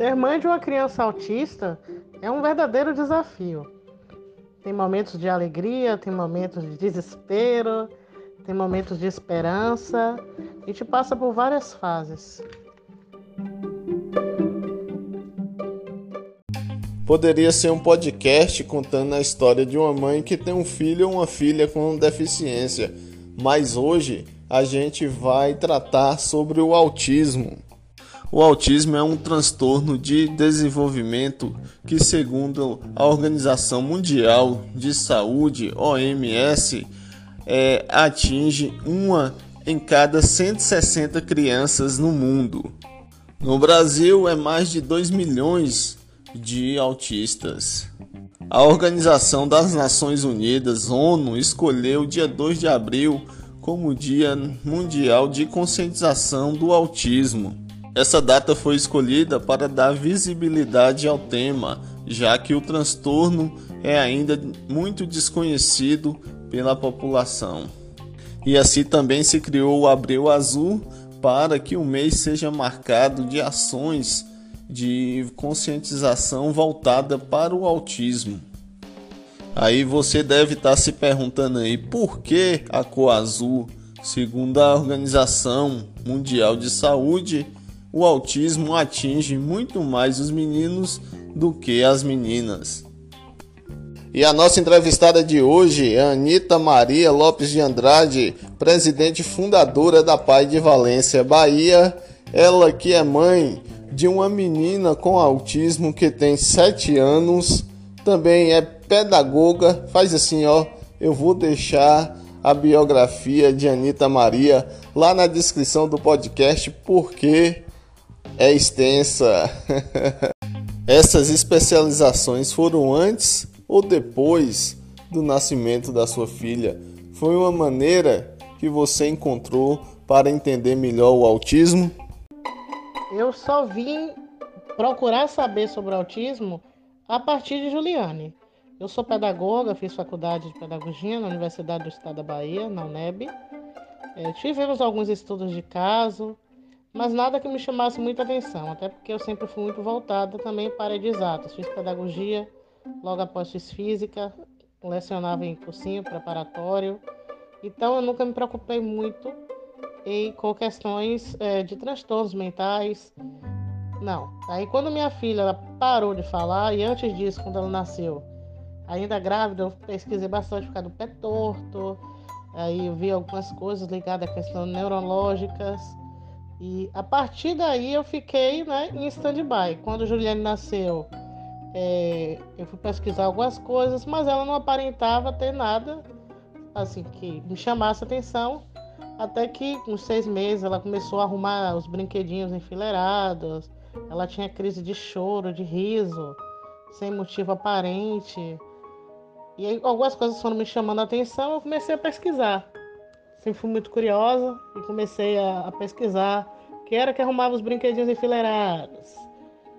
Ser mãe de uma criança autista é um verdadeiro desafio. Tem momentos de alegria, tem momentos de desespero, tem momentos de esperança. A gente passa por várias fases. Poderia ser um podcast contando a história de uma mãe que tem um filho ou uma filha com deficiência, mas hoje a gente vai tratar sobre o autismo. O autismo é um transtorno de desenvolvimento que, segundo a Organização Mundial de Saúde, OMS, é, atinge uma em cada 160 crianças no mundo. No Brasil, é mais de 2 milhões de autistas. A Organização das Nações Unidas, ONU, escolheu o dia 2 de abril como Dia Mundial de Conscientização do Autismo. Essa data foi escolhida para dar visibilidade ao tema, já que o transtorno é ainda muito desconhecido pela população. E assim também se criou o Abril Azul para que o mês seja marcado de ações de conscientização voltada para o autismo. Aí você deve estar se perguntando aí por que a cor azul? Segundo a Organização Mundial de Saúde, o autismo atinge muito mais os meninos do que as meninas. E a nossa entrevistada de hoje é Anita Maria Lopes de Andrade, presidente fundadora da Pai de Valência, Bahia. Ela que é mãe de uma menina com autismo que tem 7 anos, também é pedagoga. Faz assim, ó, eu vou deixar a biografia de Anita Maria lá na descrição do podcast porque é extensa. Essas especializações foram antes ou depois do nascimento da sua filha? Foi uma maneira que você encontrou para entender melhor o autismo? Eu só vim procurar saber sobre autismo a partir de Juliane. Eu sou pedagoga, fiz faculdade de pedagogia na Universidade do Estado da Bahia, na UNEB. É, tivemos alguns estudos de caso, mas nada que me chamasse muita atenção, até porque eu sempre fui muito voltada também para exatas. Fiz pedagogia, logo após fiz física, lecionava em cursinho preparatório, então eu nunca me preocupei muito em, com questões é, de transtornos mentais. Não. Aí quando minha filha parou de falar, e antes disso, quando ela nasceu, ainda grávida, eu pesquisei bastante por causa do pé torto, aí eu vi algumas coisas ligadas a questões neurológicas. E a partir daí eu fiquei né, em stand-by. Quando Juliane nasceu, é, eu fui pesquisar algumas coisas, mas ela não aparentava ter nada assim que me chamasse atenção. Até que, com seis meses, ela começou a arrumar os brinquedinhos enfileirados. Ela tinha crise de choro, de riso, sem motivo aparente. E aí, algumas coisas foram me chamando a atenção. Eu comecei a pesquisar. Sempre fui muito curiosa e comecei a, a pesquisar que era que arrumava os brinquedinhos enfileirados,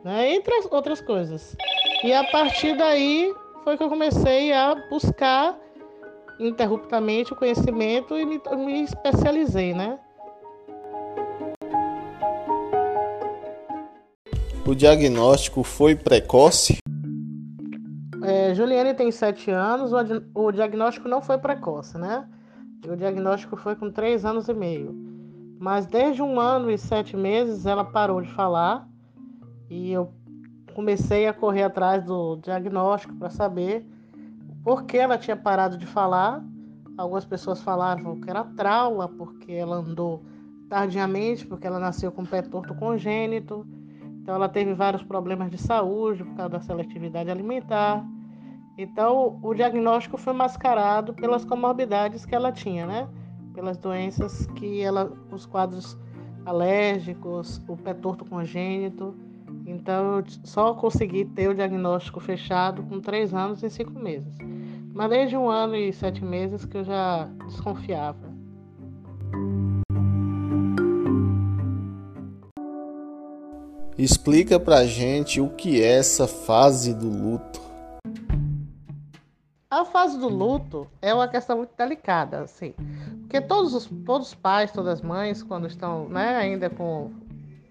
né? entre outras coisas. E a partir daí foi que eu comecei a buscar interruptamente o conhecimento e me, me especializei, né? O diagnóstico foi precoce? É, Juliane tem 7 anos, o, o diagnóstico não foi precoce, né? O diagnóstico foi com 3 anos e meio. Mas desde um ano e sete meses ela parou de falar e eu comecei a correr atrás do diagnóstico para saber por que ela tinha parado de falar. Algumas pessoas falavam que era trauma, porque ela andou tardiamente, porque ela nasceu com pé torto congênito. Então ela teve vários problemas de saúde por causa da seletividade alimentar. Então o diagnóstico foi mascarado pelas comorbidades que ela tinha, né? Pelas doenças que ela, os quadros alérgicos, o pé torto congênito. Então, eu só consegui ter o diagnóstico fechado com três anos e cinco meses. Mas desde um ano e sete meses que eu já desconfiava. Explica pra gente o que é essa fase do luto. Fase do luto é uma questão muito delicada, assim. Porque todos os, todos os pais, todas as mães, quando estão né, ainda com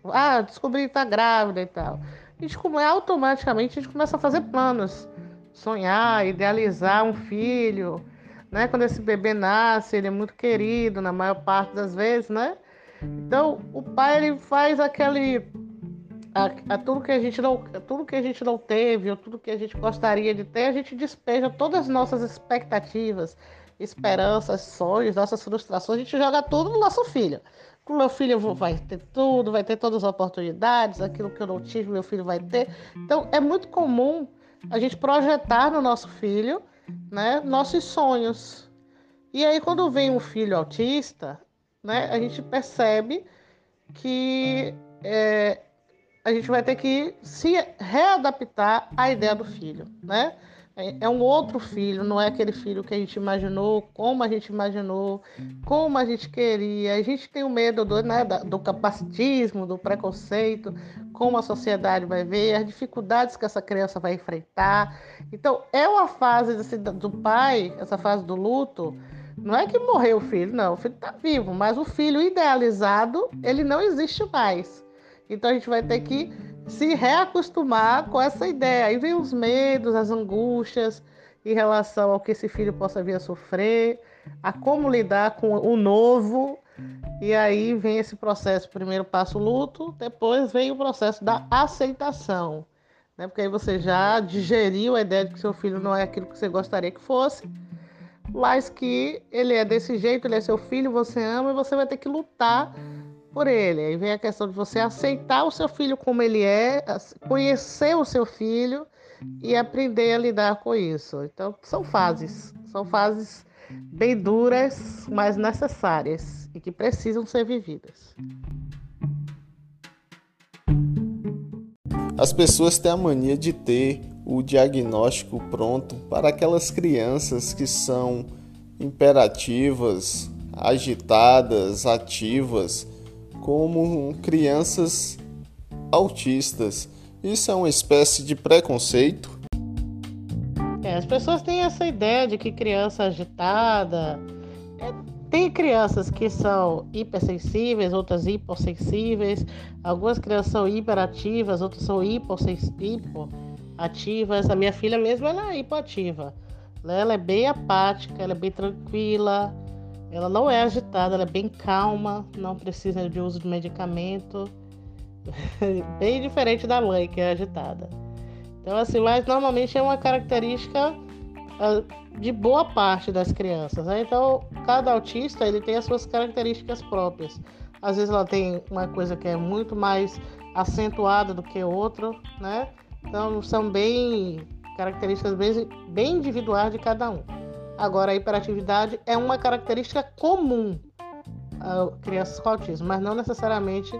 ah, descobri que tá grávida e tal. a gente automaticamente a gente começa a fazer planos, sonhar, idealizar um filho, né? Quando esse bebê nasce, ele é muito querido na maior parte das vezes, né? Então, o pai ele faz aquele a, a, tudo que a gente não tudo que a gente não teve ou tudo que a gente gostaria de ter a gente despeja todas as nossas expectativas esperanças sonhos nossas frustrações a gente joga tudo no nosso filho. O meu filho vai ter tudo vai ter todas as oportunidades aquilo que eu não tive meu filho vai ter. Então é muito comum a gente projetar no nosso filho né nossos sonhos. E aí quando vem um filho autista né a gente percebe que é, a gente vai ter que se readaptar à ideia do filho, né? É um outro filho, não é aquele filho que a gente imaginou, como a gente imaginou, como a gente queria. A gente tem o medo do, né, do capacitismo, do preconceito, como a sociedade vai ver, as dificuldades que essa criança vai enfrentar. Então, é uma fase assim, do pai, essa fase do luto. Não é que morreu o filho, não, o filho está vivo, mas o filho idealizado, ele não existe mais. Então a gente vai ter que se reacostumar com essa ideia. Aí vem os medos, as angústias em relação ao que esse filho possa vir a sofrer, a como lidar com o novo. E aí vem esse processo, primeiro passo luto, depois vem o processo da aceitação. Né? Porque aí você já digeriu a ideia de que seu filho não é aquilo que você gostaria que fosse, mas que ele é desse jeito, ele é seu filho, você ama e você vai ter que lutar por ele. Aí vem a questão de você aceitar o seu filho como ele é, conhecer o seu filho e aprender a lidar com isso. Então, são fases. São fases bem duras, mas necessárias e que precisam ser vividas. As pessoas têm a mania de ter o diagnóstico pronto para aquelas crianças que são imperativas, agitadas, ativas como crianças autistas. Isso é uma espécie de preconceito? É, as pessoas têm essa ideia de que criança agitada. É, tem crianças que são hipersensíveis, outras hipossensíveis. Algumas crianças são hiperativas, outras são hipoativas. A minha filha mesmo ela é hipoativa. Ela é bem apática, ela é bem tranquila. Ela não é agitada, ela é bem calma, não precisa de uso de medicamento. bem diferente da mãe, que é agitada. Então, assim, mas normalmente é uma característica ah, de boa parte das crianças. Né? Então, cada autista ele tem as suas características próprias. Às vezes ela tem uma coisa que é muito mais acentuada do que outra, né? Então, são bem características bem, bem individuais de cada um. Agora, a hiperatividade é uma característica comum a crianças com autismo, mas não necessariamente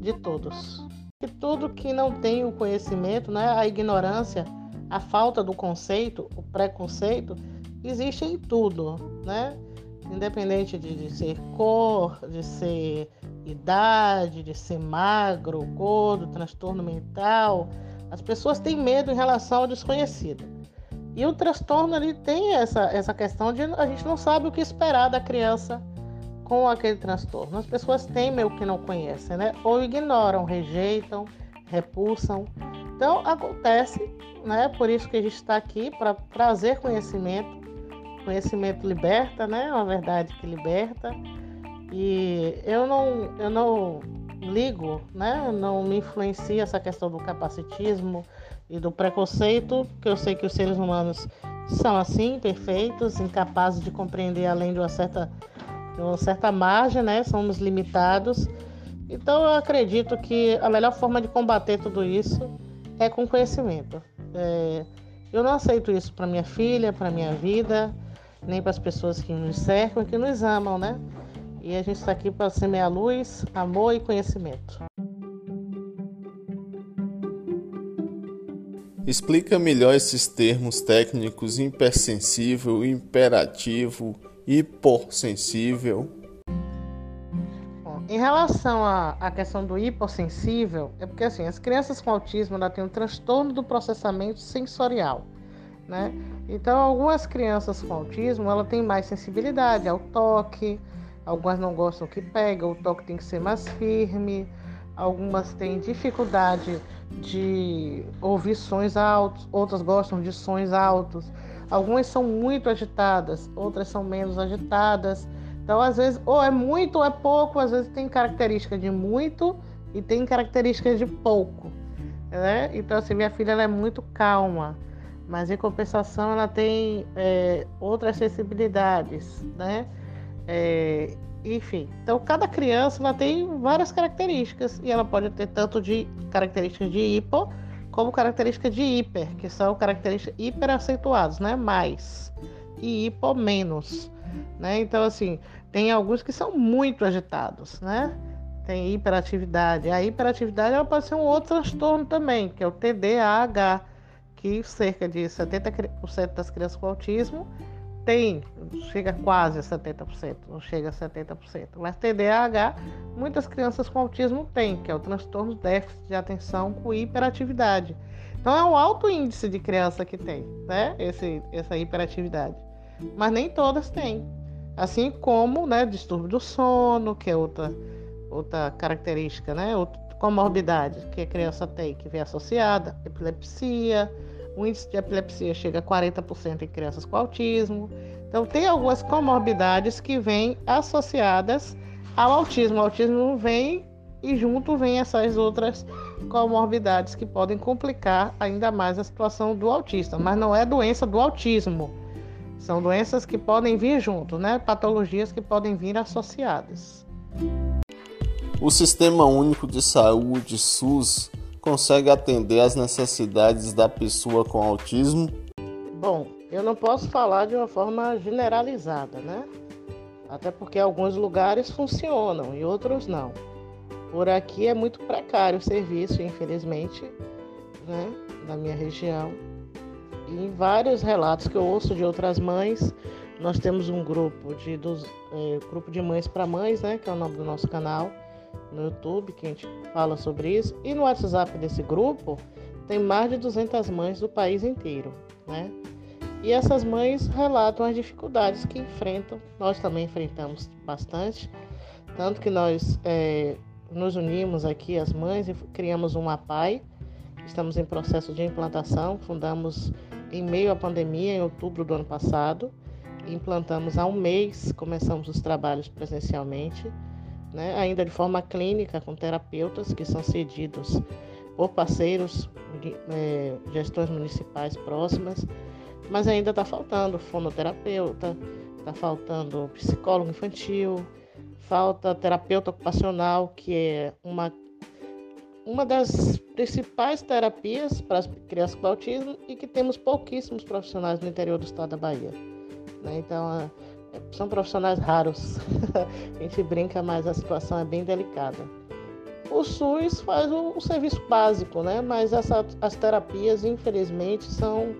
de todos. E tudo que não tem o conhecimento, né, a ignorância, a falta do conceito, o preconceito, existe em tudo, né? Independente de, de ser cor, de ser idade, de ser magro, gordo, transtorno mental, as pessoas têm medo em relação ao desconhecido. E o transtorno ele tem essa, essa questão de a gente não sabe o que esperar da criança com aquele transtorno. As pessoas temem o que não conhecem, né? Ou ignoram, rejeitam, repulsam. Então acontece, né? Por isso que a gente está aqui para trazer conhecimento. Conhecimento liberta, né? Uma verdade que liberta. E eu não, eu não ligo, né? Não me influencia essa questão do capacitismo e do preconceito, que eu sei que os seres humanos são assim, perfeitos, incapazes de compreender além de uma certa, de uma certa margem, né? Somos limitados. Então eu acredito que a melhor forma de combater tudo isso é com conhecimento. É, eu não aceito isso para minha filha, para minha vida, nem para as pessoas que nos cercam, que nos amam, né? E a gente está aqui para semear luz, amor e conhecimento. Explica melhor esses termos técnicos hipersensível, imperativo, hipossensível. Em relação à, à questão do hipossensível, é porque assim, as crianças com autismo ela têm um transtorno do processamento sensorial, né? Então, algumas crianças com autismo ela tem mais sensibilidade ao toque, algumas não gostam que pega, o toque tem que ser mais firme, algumas têm dificuldade de ouvir sons altos, outras gostam de sons altos. Algumas são muito agitadas, outras são menos agitadas. Então, às vezes, ou é muito ou é pouco, às vezes tem característica de muito e tem características de pouco. Né? Então, assim, minha filha ela é muito calma, mas em compensação ela tem é, outras sensibilidades, né? É, enfim, então cada criança ela tem várias características e ela pode ter tanto de características de hipo como características de hiper, que são características hiper acentuadas, né? Mais e hipo menos, né? Então assim, tem alguns que são muito agitados, né? Tem hiperatividade. A hiperatividade ela pode ser um outro transtorno também, que é o TDAH, que cerca de 70% das crianças com autismo tem, chega quase a 70%, não chega a 70%. Mas TDAH, muitas crianças com autismo têm, que é o transtorno déficit de atenção com hiperatividade. Então é um alto índice de criança que tem, né? Esse, essa hiperatividade. Mas nem todas têm. Assim como, né, distúrbio do sono, que é outra, outra característica, né? Outra comorbidade que a criança tem, que vem associada, epilepsia, o índice de epilepsia chega a 40% em crianças com autismo. Então, tem algumas comorbidades que vêm associadas ao autismo. O autismo vem e junto vem essas outras comorbidades que podem complicar ainda mais a situação do autista, mas não é doença do autismo. São doenças que podem vir junto, né? Patologias que podem vir associadas. O Sistema Único de Saúde SUS consegue atender às necessidades da pessoa com autismo? Bom, eu não posso falar de uma forma generalizada, né? Até porque alguns lugares funcionam e outros não. Por aqui é muito precário o serviço, infelizmente, né, na minha região. E em vários relatos que eu ouço de outras mães, nós temos um grupo de, dos, é, grupo de mães para mães, né, que é o nome do nosso canal no YouTube que a gente fala sobre isso. E no WhatsApp desse grupo tem mais de 200 mães do país inteiro, né? E essas mães relatam as dificuldades que enfrentam. Nós também enfrentamos bastante, tanto que nós é, nos unimos aqui, as mães, e criamos um APAI. Estamos em processo de implantação. Fundamos em meio à pandemia, em outubro do ano passado. Implantamos há um mês, começamos os trabalhos presencialmente né, ainda de forma clínica, com terapeutas que são cedidos por parceiros, é, gestões municipais próximas, mas ainda está faltando fonoterapeuta, está faltando psicólogo infantil, falta terapeuta ocupacional, que é uma, uma das principais terapias para as crianças com autismo e que temos pouquíssimos profissionais no interior do estado da Bahia. Né? Então, são profissionais raros. a gente brinca, mas a situação é bem delicada. O SUS faz o, o serviço básico, né? Mas essa, as terapias, infelizmente, são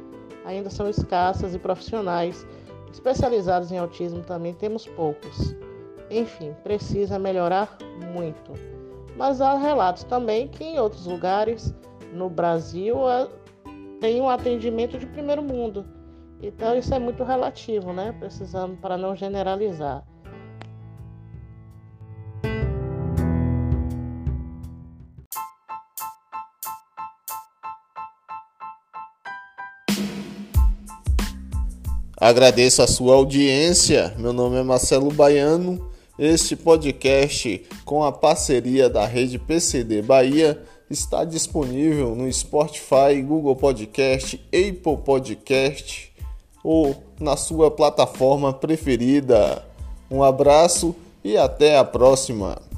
ainda são escassas e profissionais especializados em autismo também temos poucos. Enfim, precisa melhorar muito. Mas há relatos também que em outros lugares no Brasil tem um atendimento de primeiro mundo então isso é muito relativo, né? Precisamos para não generalizar. Agradeço a sua audiência. Meu nome é Marcelo Baiano. Este podcast, com a parceria da rede PCD Bahia, está disponível no Spotify, Google Podcast, Apple Podcast ou na sua plataforma preferida. Um abraço e até a próxima!